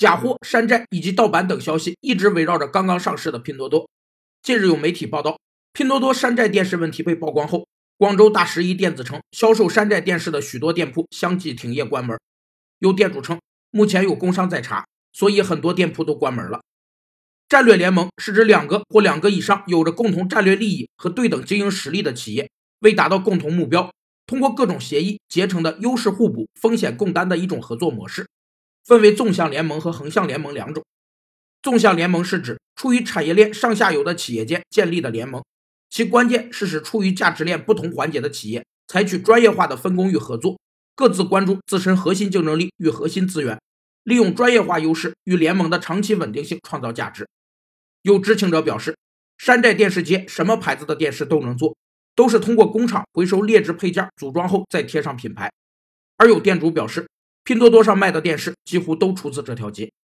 假货、山寨以及盗版等消息一直围绕着刚刚上市的拼多多。近日有媒体报道，拼多多山寨电视问题被曝光后，广州大十一电子城销售山寨电视的许多店铺相继停业关门。有店主称，目前有工商在查，所以很多店铺都关门了。战略联盟是指两个或两个以上有着共同战略利益和对等经营实力的企业，为达到共同目标，通过各种协议结成的优势互补、风险共担的一种合作模式。分为纵向联盟和横向联盟两种。纵向联盟是指处于产业链上下游的企业间建立的联盟，其关键是使处于价值链不同环节的企业采取专业化的分工与合作，各自关注自身核心竞争力与核心资源，利用专业化优势与联盟的长期稳定性创造价值。有知情者表示，山寨电视街什么牌子的电视都能做，都是通过工厂回收劣质配件组装后再贴上品牌。而有店主表示。拼多多上卖的电视几乎都出自这条街。